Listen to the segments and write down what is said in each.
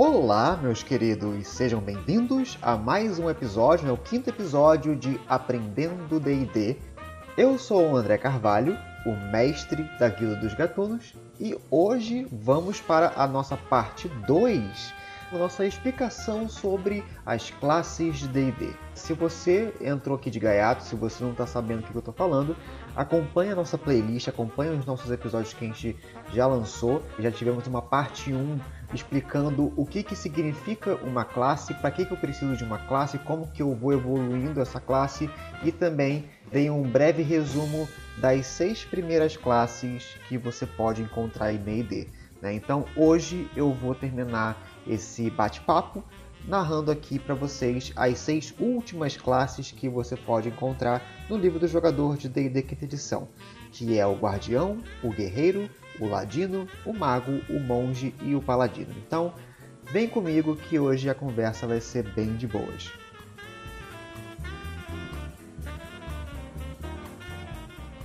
Olá, meus queridos, sejam bem-vindos a mais um episódio, né, o quinto episódio de Aprendendo D&D. Eu sou o André Carvalho, o mestre da Guilda dos Gatunos, e hoje vamos para a nossa parte 2 nossa explicação sobre as classes de D&D. Se você entrou aqui de gaiato, se você não está sabendo o que eu estou falando, acompanhe a nossa playlist, acompanhe os nossos episódios que a gente já lançou. Já tivemos uma parte 1 explicando o que, que significa uma classe, para que, que eu preciso de uma classe, como que eu vou evoluindo essa classe e também dei um breve resumo das seis primeiras classes que você pode encontrar em D&D. Né? Então hoje eu vou terminar esse bate-papo, narrando aqui para vocês as seis últimas classes que você pode encontrar no livro do jogador de D&D quinta edição, que é o Guardião, o Guerreiro, o Ladino, o Mago, o Monge e o Paladino. Então, vem comigo que hoje a conversa vai ser bem de boas.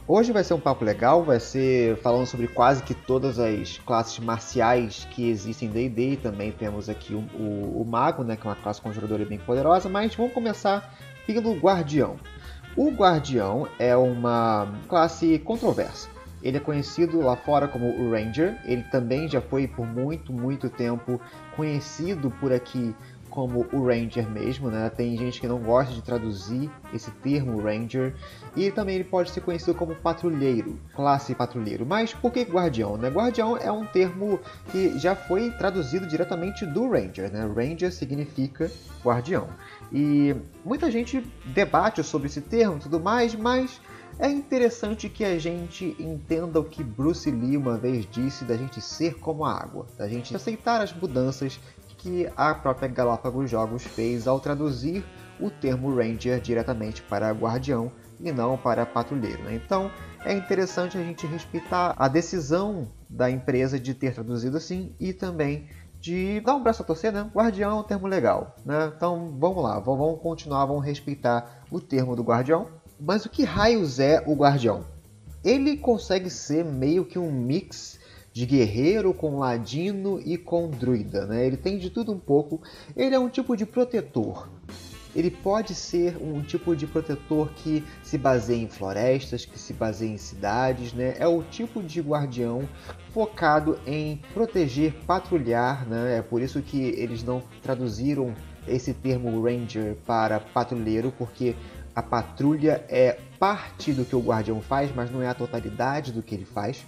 Hoje vai ser um papo legal, vai ser falando sobre quase que todas as classes marciais que existem em D&D também temos aqui o, o, o, Mago, né, que é uma classe conjuradora bem poderosa, mas vamos começar pelo Guardião. O Guardião é uma classe controversa. Ele é conhecido lá fora como o Ranger, ele também já foi por muito, muito tempo conhecido por aqui como o Ranger mesmo, né? Tem gente que não gosta de traduzir esse termo Ranger e também ele pode ser conhecido como patrulheiro, classe patrulheiro. Mas por que guardião? Né? Guardião é um termo que já foi traduzido diretamente do Ranger, né? Ranger significa guardião. E muita gente debate sobre esse termo e tudo mais, mas é interessante que a gente entenda o que Bruce Lee uma vez disse da gente ser como a água, da gente aceitar as mudanças que a própria Galápagos Jogos fez ao traduzir o termo Ranger diretamente para guardião e não para patrulheiro. Né? Então é interessante a gente respeitar a decisão da empresa de ter traduzido assim e também de dar um braço a torcer, né? Guardião é um termo legal, né? Então vamos lá, vamos continuar, vamos respeitar o termo do guardião. Mas o que raios é o guardião? Ele consegue ser meio que um mix de guerreiro com ladino e com druida, né? Ele tem de tudo um pouco. Ele é um tipo de protetor. Ele pode ser um tipo de protetor que se baseia em florestas, que se baseia em cidades, né? É o tipo de guardião focado em proteger, patrulhar, né? É por isso que eles não traduziram esse termo ranger para patrulheiro, porque a patrulha é parte do que o guardião faz, mas não é a totalidade do que ele faz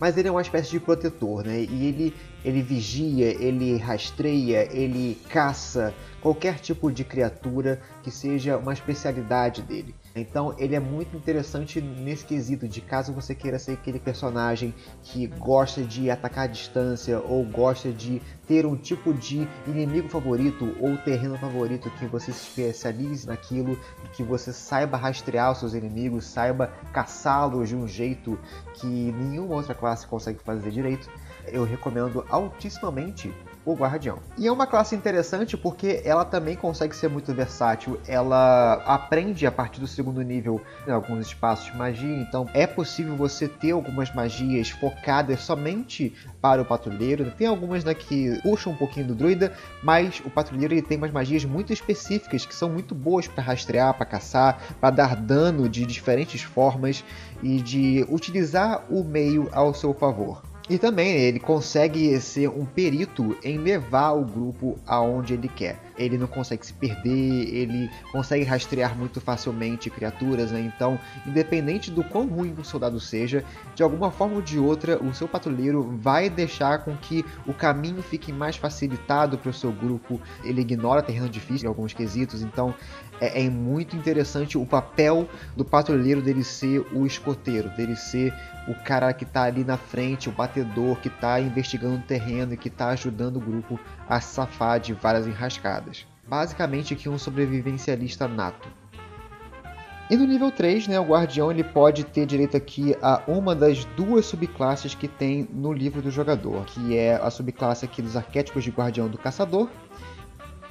mas ele é uma espécie de protetor, né? E ele, ele vigia, ele rastreia, ele caça qualquer tipo de criatura que seja uma especialidade dele. Então ele é muito interessante nesse quesito de caso você queira ser aquele personagem que gosta de atacar à distância ou gosta de ter um tipo de inimigo favorito ou terreno favorito que você se especialize naquilo que você saiba rastrear os seus inimigos, saiba caçá-los de um jeito que nenhuma outra classe consegue fazer direito. Eu recomendo altissimamente o Guardião. E é uma classe interessante porque ela também consegue ser muito versátil. Ela aprende a partir do segundo nível alguns espaços de magia, então é possível você ter algumas magias focadas somente para o patrulheiro. Tem algumas né, que puxam um pouquinho do druida, mas o patrulheiro ele tem umas magias muito específicas que são muito boas para rastrear, para caçar, para dar dano de diferentes formas e de utilizar o meio ao seu favor. E também ele consegue ser um perito em levar o grupo aonde ele quer. Ele não consegue se perder, ele consegue rastrear muito facilmente criaturas, né? Então, independente do quão ruim o soldado seja, de alguma forma ou de outra, o seu patrulheiro vai deixar com que o caminho fique mais facilitado para o seu grupo. Ele ignora terreno difícil em alguns quesitos, então é, é muito interessante o papel do patrulheiro dele ser o escoteiro, dele ser o cara que está ali na frente, o batedor que está investigando o terreno e que está ajudando o grupo a safar de várias enrascadas. Basicamente aqui um sobrevivencialista nato. E no nível 3, né, o Guardião ele pode ter direito aqui a uma das duas subclasses que tem no livro do jogador, que é a subclasse aqui dos arquétipos de Guardião do Caçador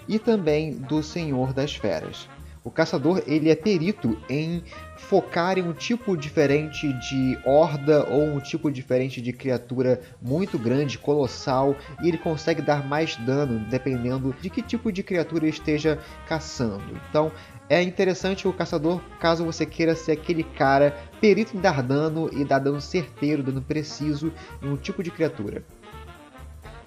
e também do Senhor das Feras. O caçador ele é perito em focar em um tipo diferente de horda ou um tipo diferente de criatura muito grande, colossal, e ele consegue dar mais dano dependendo de que tipo de criatura esteja caçando. Então é interessante o caçador caso você queira ser aquele cara perito em dar dano e dar dano certeiro, dano preciso em um tipo de criatura.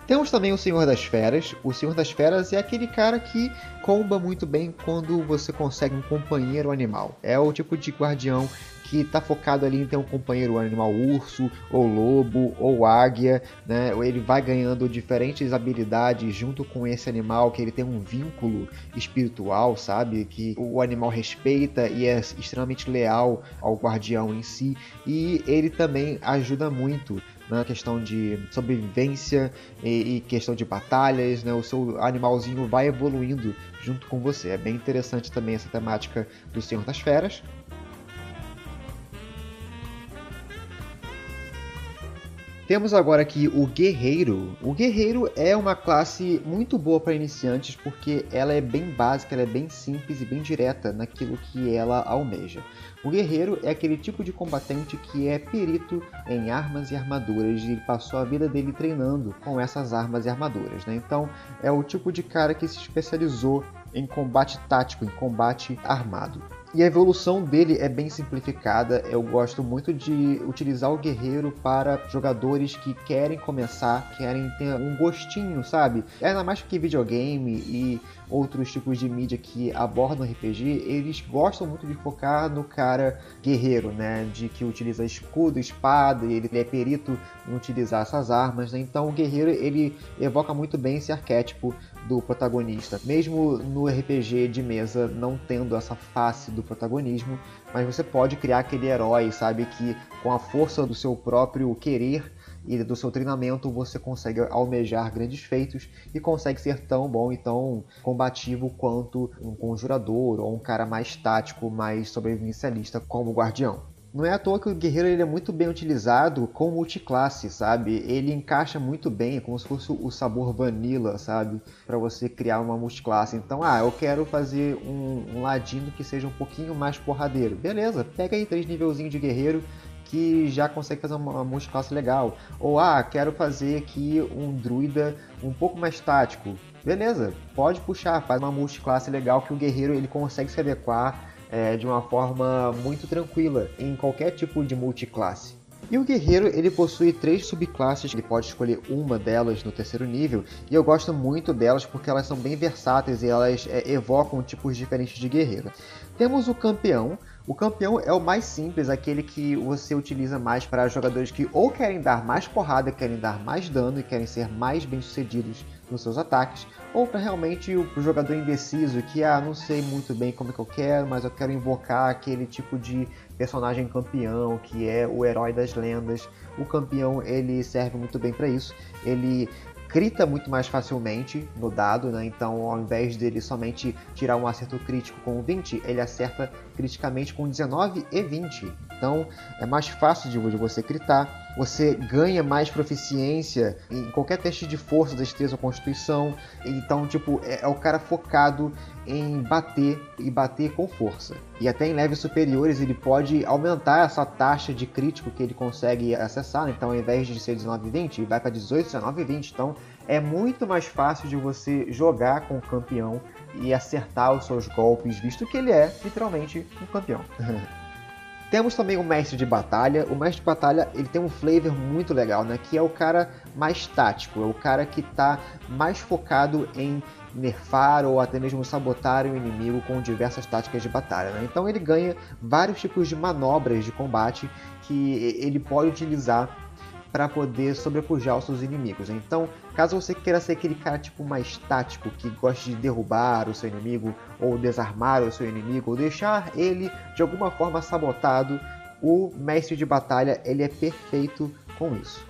Temos também o Senhor das Feras. O Senhor das Feras é aquele cara que comba muito bem quando você consegue um companheiro animal. É o tipo de guardião que está focado ali em ter um companheiro animal urso, ou lobo, ou águia, né? Ele vai ganhando diferentes habilidades junto com esse animal, que ele tem um vínculo espiritual, sabe? Que o animal respeita e é extremamente leal ao guardião em si. E ele também ajuda muito na questão de sobrevivência e, e, questão de batalhas, né? O seu animalzinho vai evoluindo junto com você. É bem interessante também essa temática do Senhor das Feras. Temos agora aqui o Guerreiro. O Guerreiro é uma classe muito boa para iniciantes porque ela é bem básica, ela é bem simples e bem direta naquilo que ela almeja. O Guerreiro é aquele tipo de combatente que é perito em armas e armaduras e passou a vida dele treinando com essas armas e armaduras. Né? Então é o tipo de cara que se especializou em combate tático, em combate armado. E a evolução dele é bem simplificada. Eu gosto muito de utilizar o guerreiro para jogadores que querem começar, querem ter um gostinho, sabe? Ainda mais que videogame e outros tipos de mídia que abordam RPG, eles gostam muito de focar no cara guerreiro, né? De que utiliza escudo, espada, e ele é perito em utilizar essas armas, né? Então o guerreiro ele evoca muito bem esse arquétipo do protagonista. Mesmo no RPG de mesa não tendo essa face do protagonismo, mas você pode criar aquele herói, sabe, que com a força do seu próprio querer e do seu treinamento você consegue almejar grandes feitos e consegue ser tão bom e tão combativo quanto um conjurador ou um cara mais tático, mais sobrevivencialista como o guardião. Não é à toa que o guerreiro ele é muito bem utilizado com multiclasse, sabe? Ele encaixa muito bem, é como se fosse o sabor vanilla, sabe? Para você criar uma multiclasse. Então, ah, eu quero fazer um, um ladino que seja um pouquinho mais porradeiro. Beleza, pega aí três nivelzinhos de guerreiro que já consegue fazer uma multiclasse legal. Ou, ah, quero fazer aqui um druida um pouco mais tático. Beleza, pode puxar, faz uma multiclasse legal que o guerreiro ele consegue se adequar é, de uma forma muito tranquila em qualquer tipo de multiclasse. E o guerreiro ele possui três subclasses, ele pode escolher uma delas no terceiro nível, e eu gosto muito delas porque elas são bem versáteis e elas é, evocam tipos diferentes de guerreiro. Temos o campeão. O campeão é o mais simples, aquele que você utiliza mais para jogadores que ou querem dar mais porrada, querem dar mais dano e querem ser mais bem sucedidos nos seus ataques, ou para realmente o jogador indeciso que ah, não sei muito bem como é que eu quero, mas eu quero invocar aquele tipo de personagem campeão que é o herói das lendas. O campeão ele serve muito bem para isso. Ele crita muito mais facilmente no dado, né? Então, ao invés dele somente tirar um acerto crítico com 20, ele acerta criticamente com 19 e 20. Então, é mais fácil de você critar você ganha mais proficiência em qualquer teste de força, destreza ou constituição. Então, tipo, é, é, o cara focado em bater e bater com força. E até em levels superiores ele pode aumentar essa taxa de crítico que ele consegue acessar. Então, ao invés de ser 19 e 20, vai para 18, 19 e 20. Então, é muito mais fácil de você jogar com o campeão e acertar os seus golpes, visto que ele é literalmente um campeão. Temos também o mestre de batalha. O mestre de batalha ele tem um flavor muito legal, né? Que é o cara mais tático, é o cara que está mais focado em nerfar ou até mesmo sabotar o inimigo com diversas táticas de batalha. Né? Então ele ganha vários tipos de manobras de combate que ele pode utilizar para poder sobrepujar os seus inimigos. Então, caso você queira ser aquele cara tipo mais tático que gosta de derrubar o seu inimigo ou desarmar o seu inimigo ou deixar ele de alguma forma sabotado, o mestre de batalha ele é perfeito com isso.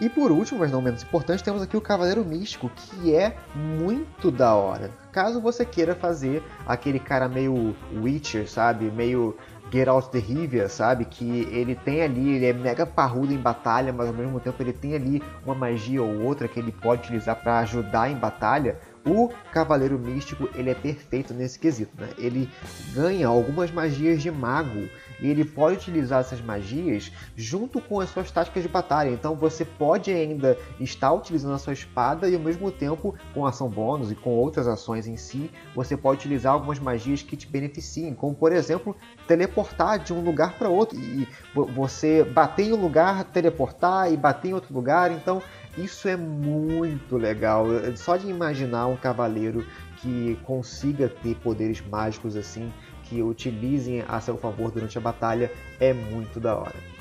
E por último, mas não menos importante, temos aqui o Cavaleiro Místico, que é muito da hora. Caso você queira fazer aquele cara meio Witcher, sabe? Meio Geralt de Rivia, sabe? Que ele tem ali, ele é mega parrudo em batalha, mas ao mesmo tempo ele tem ali uma magia ou outra que ele pode utilizar para ajudar em batalha. O Cavaleiro Místico ele é perfeito nesse quesito, né? Ele ganha algumas magias de mago e ele pode utilizar essas magias junto com as suas táticas de batalha. Então você pode ainda estar utilizando a sua espada e ao mesmo tempo com ação bônus e com outras ações em si, você pode utilizar algumas magias que te beneficiem, como por exemplo teleportar de um lugar para outro e você bater em um lugar, teleportar e bater em outro lugar. Então isso é muito legal. Só de imaginar um cavaleiro que consiga ter poderes mágicos assim que utilizem a seu favor durante a batalha é muito da hora.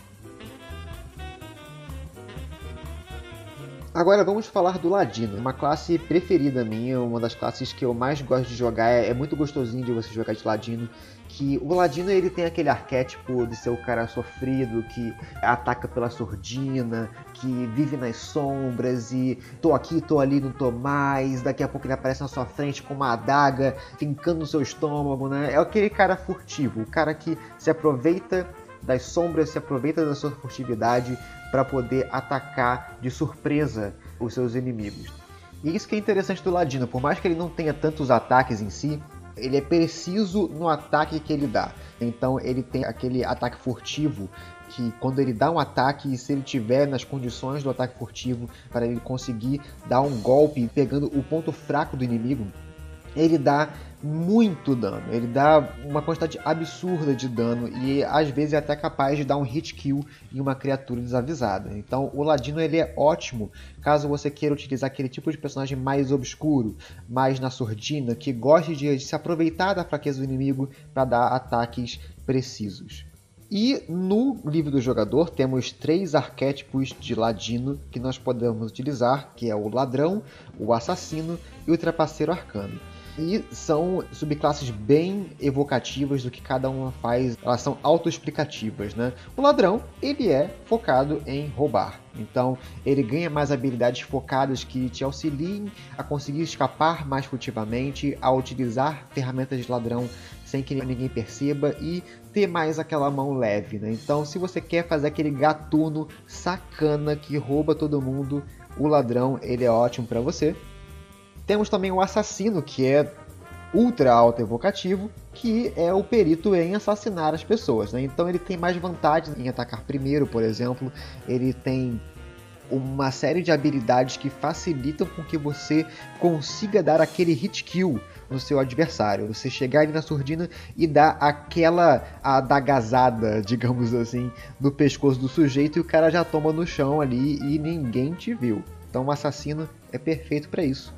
Agora vamos falar do Ladino, uma classe preferida minha, uma das classes que eu mais gosto de jogar, é muito gostosinho de você jogar de Ladino, que o Ladino ele tem aquele arquétipo de ser o cara sofrido, que ataca pela surdina, que vive nas sombras e tô aqui, tô ali, não tô mais, daqui a pouco ele aparece na sua frente com uma adaga, fincando no seu estômago, né? É aquele cara furtivo, o cara que se aproveita das sombras, se aproveita da sua furtividade para poder atacar de surpresa os seus inimigos. E isso que é interessante do Ladino, por mais que ele não tenha tantos ataques em si, ele é preciso no ataque que ele dá. Então ele tem aquele ataque furtivo que quando ele dá um ataque, se ele tiver nas condições do ataque furtivo para ele conseguir dar um golpe pegando o ponto fraco do inimigo, ele dá muito dano, ele dá uma quantidade absurda de dano e às vezes é até capaz de dar um hit kill em uma criatura desavisada. Então o Ladino ele é ótimo caso você queira utilizar aquele tipo de personagem mais obscuro, mais na surdina, que goste de, de se aproveitar da fraqueza do inimigo para dar ataques precisos. E no livro do jogador temos três arquétipos de ladino que nós podemos utilizar, que é o ladrão, o assassino e o trapaceiro arcano. E são subclasses bem evocativas do que cada uma faz, elas são autoexplicativas, né? O ladrão, ele é focado em roubar. Então, ele ganha mais habilidades focadas que te auxiliem a conseguir escapar mais furtivamente, a utilizar ferramentas de ladrão sem que ninguém perceba e ter mais aquela mão leve, né? Então, se você quer fazer aquele gatuno sacana que rouba todo mundo, o ladrão, ele é ótimo para você. Temos também o assassino, que é ultra alto evocativo, que é o perito em assassinar as pessoas. Né? Então ele tem mais vantagens em atacar primeiro, por exemplo. Ele tem uma série de habilidades que facilitam com que você consiga dar aquele hit kill no seu adversário. Você chegar ali na surdina e dar aquela adagazada, digamos assim, no pescoço do sujeito e o cara já toma no chão ali e ninguém te viu. Então o assassino é perfeito para isso.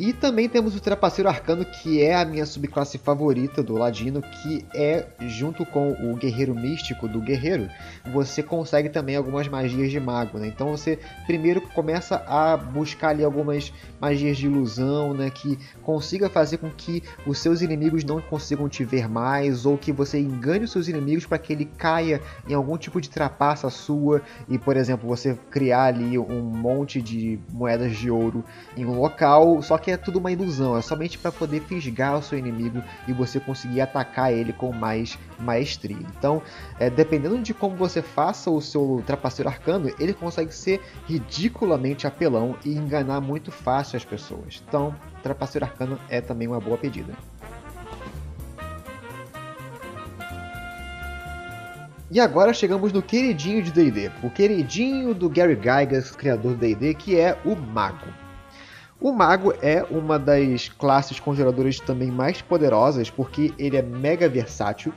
E também temos o Trapaceiro Arcano, que é a minha subclasse favorita do Ladino, que é, junto com o Guerreiro Místico do Guerreiro, você consegue também algumas magias de mago, né? Então você primeiro começa a buscar ali algumas magias de ilusão, né? Que consiga fazer com que os seus inimigos não consigam te ver mais, ou que você engane os seus inimigos para que ele caia em algum tipo de trapaça sua, e por exemplo, você criar ali um monte de moedas de ouro em um local, só que é tudo uma ilusão, é somente para poder fisgar o seu inimigo e você conseguir atacar ele com mais maestria. Então, é, dependendo de como você faça o seu trapaceiro arcano, ele consegue ser ridiculamente apelão e enganar muito fácil as pessoas. Então, trapaceiro arcano é também uma boa pedida. E agora chegamos no queridinho de D&D, o queridinho do Gary Gygax, criador do D&D, que é o Mago. O mago é uma das classes conjuradoras também mais poderosas porque ele é mega versátil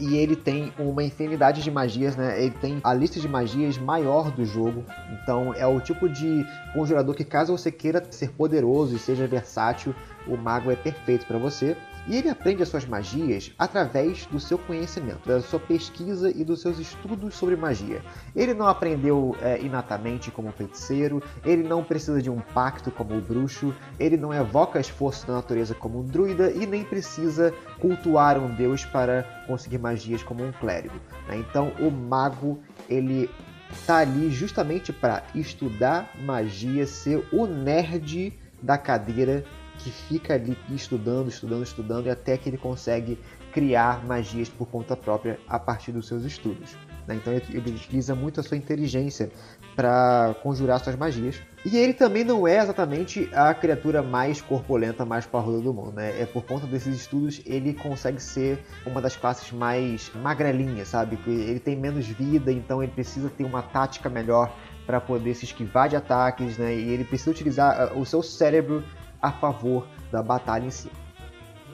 e ele tem uma infinidade de magias, né? Ele tem a lista de magias maior do jogo. Então é o tipo de conjurador que caso você queira ser poderoso e seja versátil, o mago é perfeito para você. E ele aprende as suas magias através do seu conhecimento, da sua pesquisa e dos seus estudos sobre magia. Ele não aprendeu é, inatamente como feiticeiro, ele não precisa de um pacto como o bruxo, ele não evoca as forças da natureza como um druida e nem precisa cultuar um deus para conseguir magias como um clérigo. Né? Então o mago ele está ali justamente para estudar magia, ser o nerd da cadeira que fica ali estudando, estudando, estudando e até que ele consegue criar magias por conta própria a partir dos seus estudos. Né? Então ele, utiliza muito a sua inteligência para conjurar suas magias. E ele também não é exatamente a criatura mais corpulenta, mais parruda do mundo, né? É por conta desses estudos ele consegue ser uma das classes mais magrelinhas, sabe? Ele tem menos vida, então ele precisa ter uma tática melhor para poder se esquivar de ataques, né? E ele precisa utilizar ah, o seu cérebro a favor da batalha em si.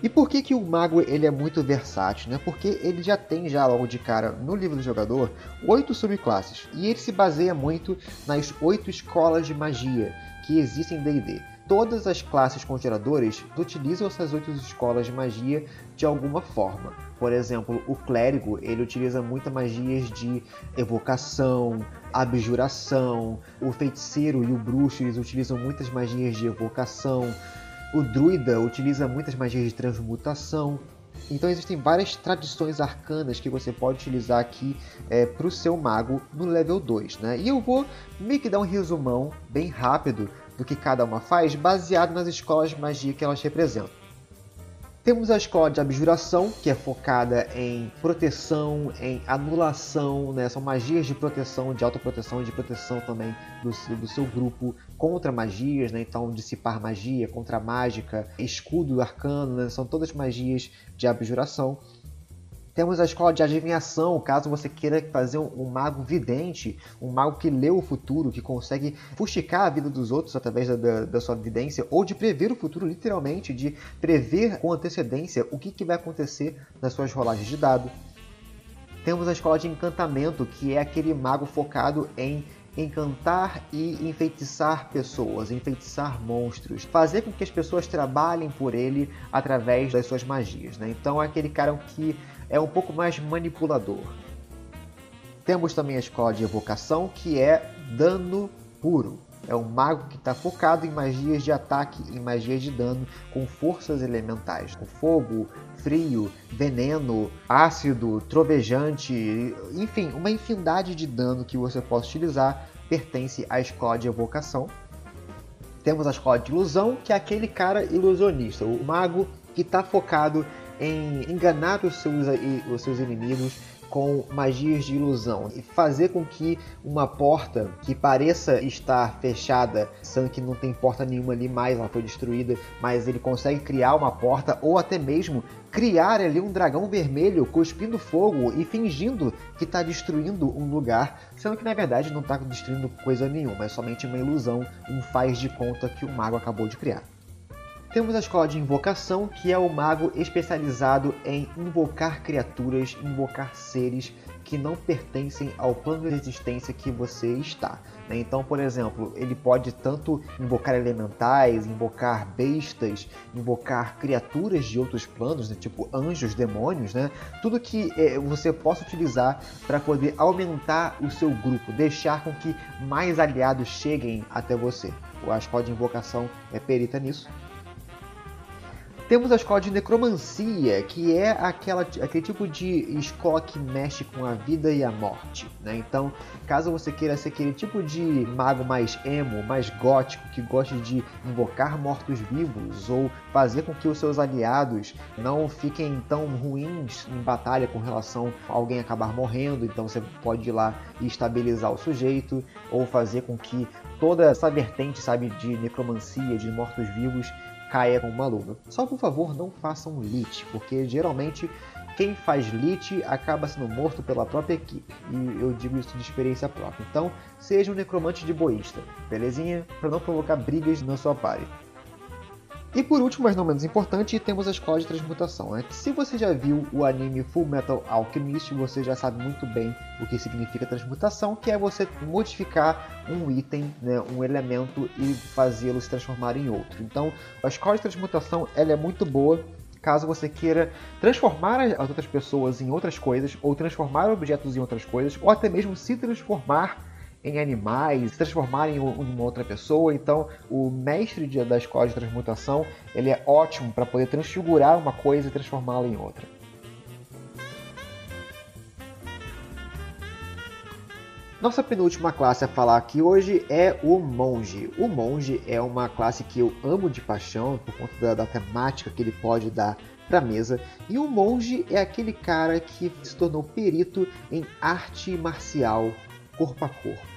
E por que, que o mago ele é muito versátil? Né? Porque ele já tem já logo de cara no livro do jogador oito subclasses e ele se baseia muito nas oito escolas de magia que existem em D&D. Todas as classes conjuradores utilizam essas oito escolas de magia de alguma forma. Por exemplo, o clérigo ele utiliza muitas magias de evocação, abjuração. O feiticeiro e o bruxo eles utilizam muitas magias de evocação. O druida utiliza muitas magias de transmutação. Então existem várias tradições arcanas que você pode utilizar aqui é, para o seu mago no level 2. Né? E eu vou meio que dar um resumão bem rápido do que cada uma faz, baseado nas escolas de magia que elas representam. Temos a escola de abjuração, que é focada em proteção, em anulação, né? são magias de proteção, de autoproteção e de proteção também do, do seu grupo contra magias, né? então dissipar magia, contra mágica, escudo arcano, né? são todas magias de abjuração. Temos a escola de adivinhação, caso você queira fazer um, um, mago vidente, um mago que lê o futuro, que consegue fustigar a vida dos outros através da, da, da sua vidência, ou de prever o futuro, literalmente, de prever com antecedência o que, que vai acontecer nas suas rolagens de dado. Temos a escola de encantamento, que é aquele mago focado em encantar e enfeitiçar pessoas, enfeitiçar monstros, fazer com que as pessoas trabalhem por ele através das suas magias. Né? Então é aquele cara que é um pouco mais manipulador. Temos também a escola de evocação, que é dano puro. É um mago que está focado em magias de ataque e magias de dano com forças elementais, com fogo, frio, veneno, ácido, trovejante, enfim, uma infinidade de dano que você possa utilizar pertence à escola de evocação. Temos a escola de ilusão, que é aquele cara ilusionista, o mago que está focado em enganar os seus, os seus inimigos com magias de ilusão e fazer com que uma porta que pareça estar fechada, sendo que não tem porta nenhuma ali mais, ela foi destruída, mas ele consegue criar uma porta ou até mesmo criar ali um dragão vermelho cuspindo fogo e fingindo que está destruindo um lugar, sendo que na verdade não está destruindo coisa nenhuma, é somente uma ilusão, um faz de conta que o mago acabou de criar. Temos a escola de invocação, que é o mago especializado em invocar criaturas, invocar seres que não pertencem ao plano de existência que você está. Né? Então, por exemplo, ele pode tanto invocar elementais, invocar bestas, invocar criaturas de outros planos, né? tipo anjos, demônios, né? tudo que é, você possa utilizar para poder aumentar o seu grupo, deixar com que mais aliados cheguem até você. A escola de invocação é perita nisso. Temos a escola de necromancia, que é aquela, aquele tipo de escola que mexe com a vida e a morte. Né? Então, caso você queira ser aquele tipo de mago mais emo, mais gótico, que goste de invocar mortos-vivos ou fazer com que os seus aliados não fiquem tão ruins em batalha com relação a alguém acabar morrendo, então você pode ir lá e estabilizar o sujeito ou fazer com que toda essa vertente, sabe, de necromancia, de mortos-vivos caia com uma luva. Só por favor não façam lit, porque geralmente quem faz lit acaba sendo morto pela própria equipe. E eu digo isso de experiência própria. Então, seja um necromante de boísta, belezinha? Para não provocar brigas na sua party. E por último, mas não menos importante, temos a escola de transmutação. Né? Se você já viu o anime Full Metal Alchemist, você já sabe muito bem o que significa transmutação, que é você modificar um item, né, um elemento e fazê-lo se transformar em outro. Então, a escola de transmutação ela é muito boa caso você queira transformar as outras pessoas em outras coisas, ou transformar objetos em outras coisas, ou até mesmo se transformar em animais, se transformarem em uma outra pessoa. Então, o mestre de, da escola de transmutação ele é ótimo para poder transfigurar uma coisa e transformá-la em outra. Nossa penúltima classe a falar aqui hoje é o Monge. O Monge é uma classe que eu amo de paixão por conta da, da temática que ele pode dar para a mesa. E o monge é aquele cara que se tornou perito em arte marcial corpo a corpo.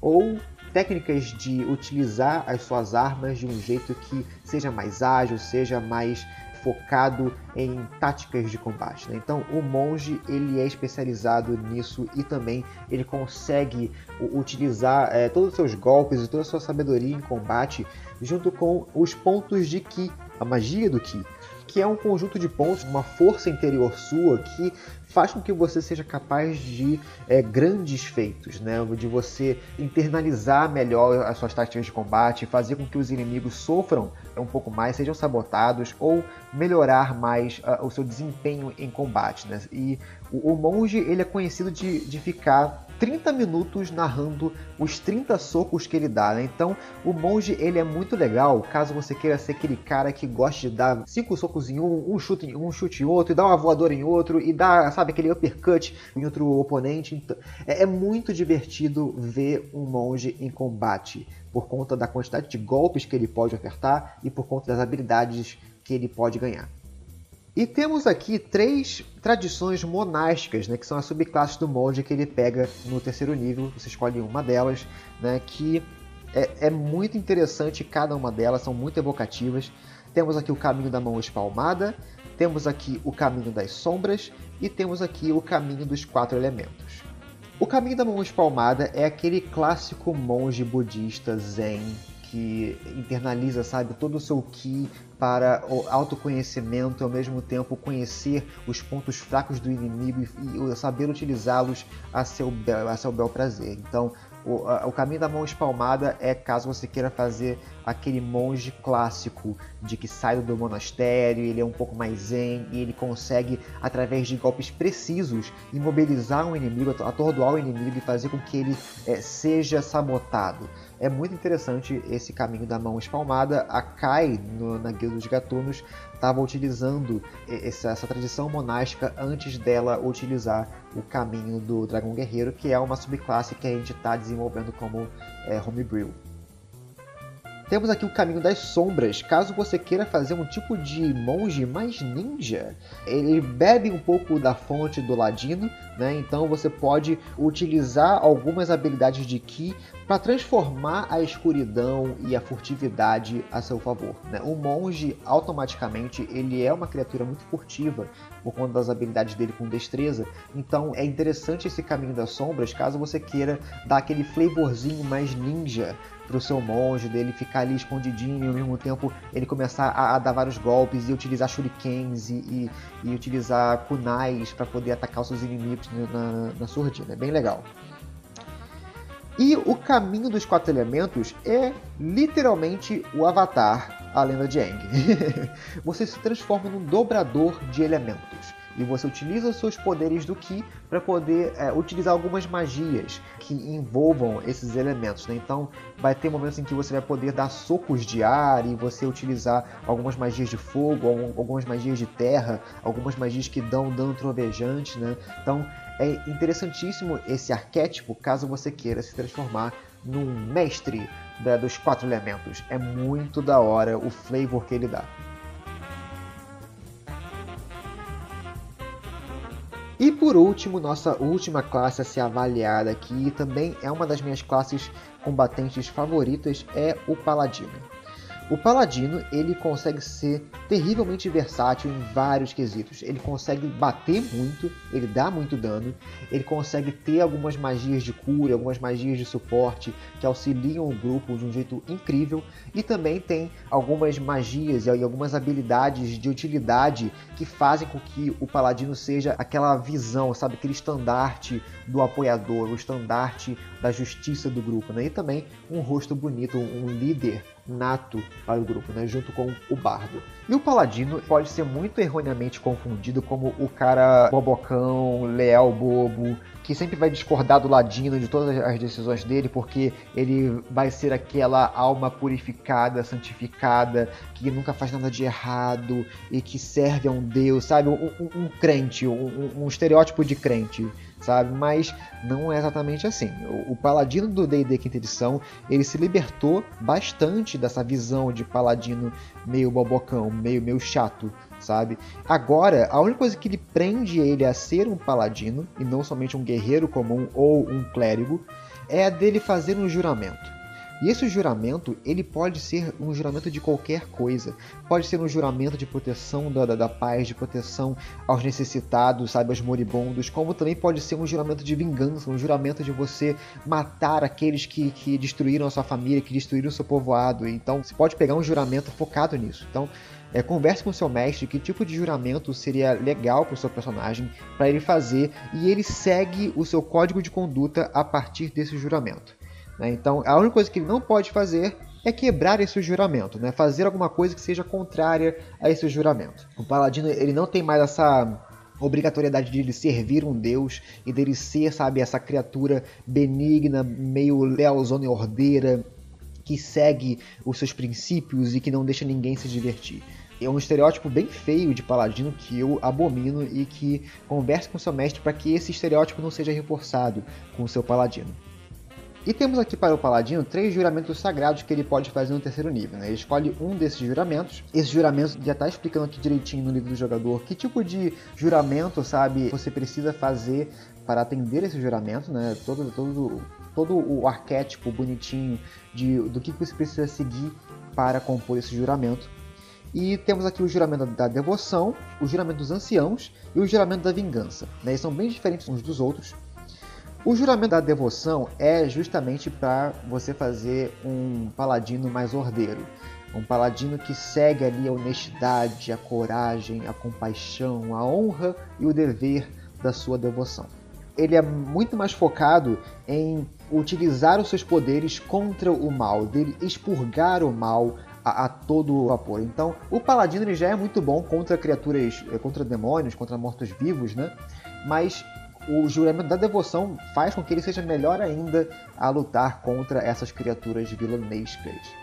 Ou técnicas de utilizar as suas armas de um jeito que seja mais ágil, seja mais focado em táticas de combate. Né? Então, o monge ele é especializado nisso e também ele consegue utilizar é, todos os seus golpes e toda a sua sabedoria em combate junto com os pontos de ki, a magia do ki que é um conjunto de pontos, uma força interior sua que faz com que você seja capaz de é, grandes feitos, né? de você internalizar melhor as suas táticas de combate, fazer com que os inimigos sofram um pouco mais, sejam sabotados ou melhorar mais uh, o seu desempenho em combate. Né? E o, o monge ele é conhecido de, de ficar 30 minutos narrando os 30 socos que ele dá, né? Então, o monge ele é muito legal, caso você queira ser aquele cara que gosta de dar cinco socos em um, um chute em um, chute em outro, e dar uma voadora em outro, e dar, sabe, aquele uppercut em outro oponente. Então, é, é muito divertido ver um monge em combate, por conta da quantidade de golpes que ele pode ofertar e por conta das habilidades que ele pode ganhar. E temos aqui três tradições monásticas, né, que são as subclasses do monge que ele pega no terceiro nível. Você escolhe uma delas, né, que é, é muito interessante cada uma delas, são muito evocativas. Temos aqui o caminho da mão espalmada, temos aqui o caminho das sombras e temos aqui o caminho dos quatro elementos. O caminho da mão espalmada é aquele clássico monge budista zen que internaliza, sabe, todo o seu ki para o autoconhecimento e ao mesmo tempo conhecer os pontos fracos do inimigo e, saber utilizá-los a seu, a seu bel prazer. Então, o, a, o, caminho da mão espalmada é caso você queira fazer aquele monge clássico de que sai do monastério, ele é um pouco mais zen e ele consegue, através de golpes precisos, imobilizar um inimigo, atordoar o inimigo e fazer com que ele é, seja sabotado. É muito interessante esse caminho da mão espalmada. A Kai, no, na Guilda dos Gatunos, estava utilizando essa, essa, tradição monástica antes dela utilizar o caminho do Dragão Guerreiro, que é uma subclasse que a gente está desenvolvendo como é, homebrew. Temos aqui o caminho das sombras. Caso você queira fazer um tipo de monge mais ninja, ele bebe um pouco da fonte do ladino, né? Então você pode utilizar algumas habilidades de ki para transformar a escuridão e a furtividade a seu favor. Né? O monge automaticamente ele é uma criatura muito furtiva por conta das habilidades dele com destreza. Então é interessante esse caminho das sombras caso você queira dar aquele flavorzinho mais ninja para o seu monge, dele ficar ali escondidinho e ao mesmo tempo ele começar a, a dar vários golpes e utilizar shurikens e, e, e utilizar kunais para poder atacar os seus inimigos na, na surdina. É bem legal. E o caminho dos quatro elementos é literalmente o Avatar, a lenda de Aang. você se transforma num dobrador de elementos e você utiliza os seus poderes do Ki para poder é, utilizar algumas magias que envolvam esses elementos. Né? Então, vai ter momentos em que você vai poder dar socos de ar e você utilizar algumas magias de fogo, algumas magias de terra, algumas magias que dão dano trovejante. Né? Então, é interessantíssimo esse arquétipo caso você queira se transformar num mestre da, dos quatro elementos. É muito da hora o flavor que ele dá. E por último, nossa última classe a ser avaliada aqui, também é uma das minhas classes combatentes favoritas, é o Paladino. O paladino ele consegue ser terrivelmente versátil em vários quesitos. Ele consegue bater muito, ele dá muito dano, ele consegue ter algumas magias de cura, algumas magias de suporte que auxiliam o grupo de um jeito incrível e também tem algumas magias e algumas habilidades de utilidade que fazem com que o paladino seja aquela visão, sabe, aquele estandarte do apoiador, o estandarte da justiça do grupo, né? E também um rosto bonito, um líder nato para o grupo, né, junto com o bardo. E o paladino pode ser muito erroneamente confundido como o cara bobocão, leal bobo, que sempre vai discordar do ladino de todas as decisões dele, porque ele vai ser aquela alma purificada, santificada, que nunca faz nada de errado e que serve a um deus, sabe? Um, um, um crente, um, um estereótipo de crente sabe? Mas não é exatamente assim. O, o paladino do D&D quinta edição, ele se libertou bastante dessa visão de paladino meio bobocão, meio, meio chato, sabe? Agora, a única coisa que ele prende ele a ser um paladino, e não somente um guerreiro comum ou um clérigo, é a dele fazer um juramento. E esse juramento, ele pode ser um juramento de qualquer coisa. Pode ser um juramento de proteção da, da, da, paz, de proteção aos necessitados, sabe, aos moribundos, como também pode ser um juramento de vingança, um juramento de você matar aqueles que, que destruíram a sua família, que destruíram o seu povoado. Então, você pode pegar um juramento focado nisso. Então, é, converse com seu mestre que tipo de juramento seria legal para o seu personagem para ele fazer e ele segue o seu código de conduta a partir desse juramento. Né? Então, a única coisa que ele não pode fazer é quebrar esse juramento, né? fazer alguma coisa que seja contrária a esse juramento. O paladino ele não tem mais essa obrigatoriedade de ele servir um deus e dele ser, sabe, essa criatura benigna, meio lealzona e ordeira, que segue os seus princípios e que não deixa ninguém se divertir. É um estereótipo bem feio de paladino que eu abomino e que converse com seu mestre para que esse estereótipo não seja reforçado com o seu paladino. E temos aqui para o Paladino três juramentos sagrados que ele pode fazer no terceiro nível. Né? Ele escolhe um desses juramentos. Esse juramento já está explicando aqui direitinho no livro do jogador que tipo de juramento, sabe, você precisa fazer para atender esse juramento, né? Todo, todo, todo o arquétipo bonitinho de, do que você precisa seguir para compor esse juramento. E temos aqui o juramento da devoção, o juramento dos anciãos e o juramento da vingança. Né? Eles são bem diferentes uns dos outros. O juramento da devoção é justamente para você fazer um paladino mais ordeiro. Um paladino que segue ali a honestidade, a coragem, a compaixão, a honra e o dever da sua devoção. Ele é muito mais focado em utilizar os seus poderes contra o mal, dele expurgar o mal a, a todo vapor. Então, o paladino ele já é muito bom contra criaturas, eh, contra demônios, contra mortos-vivos, né? Mas o juramento da devoção faz com que ele seja melhor ainda a lutar contra essas criaturas vilanescas.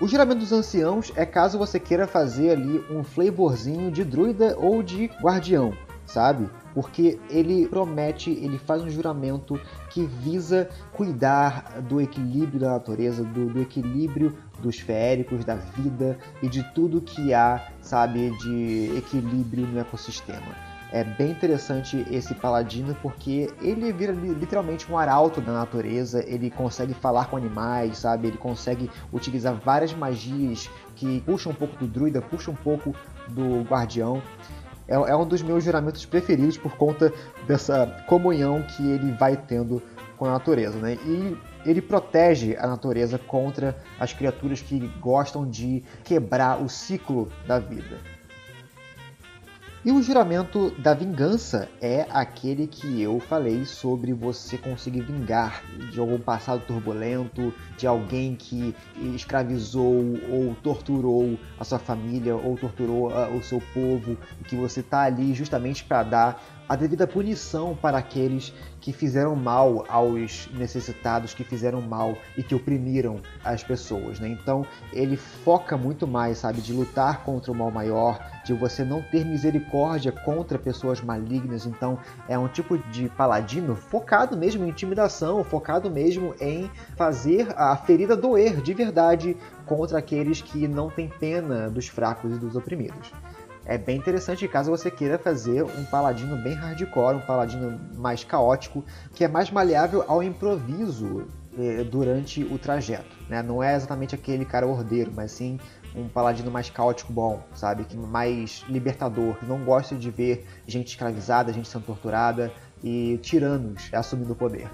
O juramento dos anciãos é caso você queira fazer ali um flavorzinho de druida ou de guardião, sabe? Porque ele promete, ele faz um juramento que visa cuidar do equilíbrio da natureza, do, do equilíbrio dos féricos, da vida e de tudo que há, sabe, de equilíbrio no ecossistema. É bem interessante esse paladino porque ele vira literalmente um arauto da natureza, ele consegue falar com animais, sabe? Ele consegue utilizar várias magias que puxam um pouco do druida, puxam um pouco do guardião. É, é um dos meus juramentos preferidos por conta dessa comunhão que ele vai tendo com a natureza, né? E ele protege a natureza contra as criaturas que gostam de quebrar o ciclo da vida. E o juramento da vingança é aquele que eu falei sobre você conseguir vingar de algum passado turbulento, de alguém que escravizou ou torturou a sua família ou torturou uh, o seu povo, que você está ali justamente para dar a devida punição para aqueles que fizeram mal aos necessitados, que fizeram mal e que oprimiram as pessoas, né? Então ele foca muito mais, sabe, de lutar contra o mal maior, de você não ter misericórdia contra pessoas malignas. Então é um tipo de paladino focado mesmo em intimidação, focado mesmo em fazer a ferida doer de verdade contra aqueles que não têm pena dos fracos e dos oprimidos é bem interessante caso você queira fazer um paladino bem hardcore, um paladino mais caótico, que é mais maleável ao improviso eh, durante o trajeto. Né? Não é exatamente aquele cara ordeiro, mas sim um paladino mais caótico bom, sabe? Que mais libertador, que não gosta de ver gente escravizada, gente sendo torturada e tiranos assumindo o poder.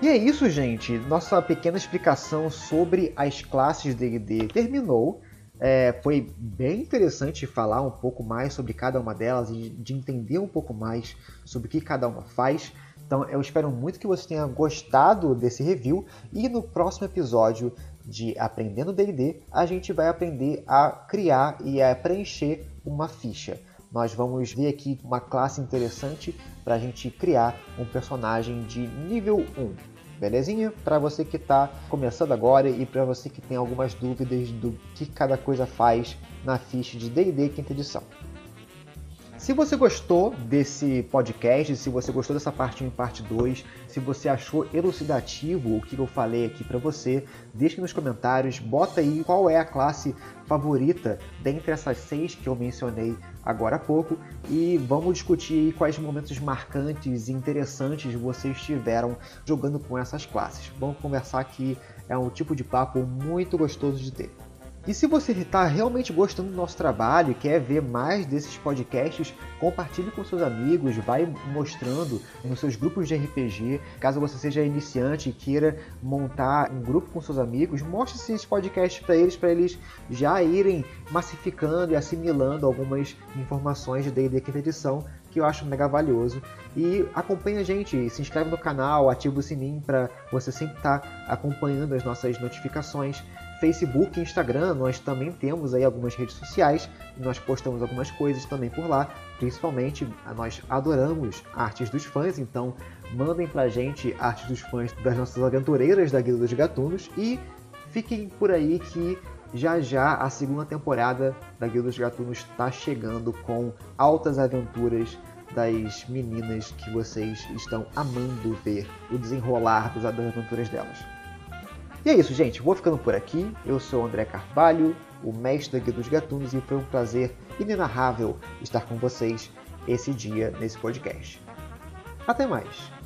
E é isso, gente. Nossa pequena explicação sobre as classes D&D terminou. É, foi bem interessante falar um pouco mais sobre cada uma delas e de entender um pouco mais sobre o que cada uma faz. Então eu espero muito que você tenha gostado desse review e no próximo episódio de Aprendendo D&D a gente vai aprender a criar e a preencher uma ficha. Nós vamos ver aqui uma classe interessante para a gente criar um personagem de nível 1. Belezinha? Para você que está começando agora e para você que tem algumas dúvidas do que cada coisa faz na ficha de D&D quinta edição. Se você gostou desse podcast, se você gostou dessa parte 1 e parte 2, se você achou elucidativo o que eu falei aqui para você, deixe nos comentários, bota aí qual é a classe favorita dentre essas seis que eu mencionei agora há pouco e vamos discutir quais momentos marcantes e interessantes vocês tiveram jogando com essas classes. Vamos conversar que é um tipo de papo muito gostoso de ter. E se você está realmente gostando do nosso trabalho e quer ver mais desses podcasts, compartilhe com seus amigos, vai mostrando nos seus grupos de RPG. Caso você seja iniciante e queira montar um grupo com seus amigos, mostre esses podcasts para eles, para eles já irem massificando e assimilando algumas informações de D&D quinta edição que eu acho mega valioso. E acompanha a gente, se inscreve no canal, ativa o sininho para você sempre estar tá acompanhando as nossas notificações. Facebook Instagram, nós também temos aí algumas redes sociais nós postamos algumas coisas também por lá. Principalmente, nós adoramos artes dos fãs, então mandem pra gente artes dos fãs das nossas aventureiras da Guilda dos Gatunos e fiquem por aí que já já a segunda temporada da Guilda dos Gatunos está chegando com altas aventuras das meninas que vocês estão amando ver o desenrolar das aventuras delas. E é isso, gente. Vou ficando por aqui. Eu sou André Carvalho, o mestre aqui dos Gatunos, e foi um prazer inenarrável estar com vocês esse dia nesse podcast. Até mais!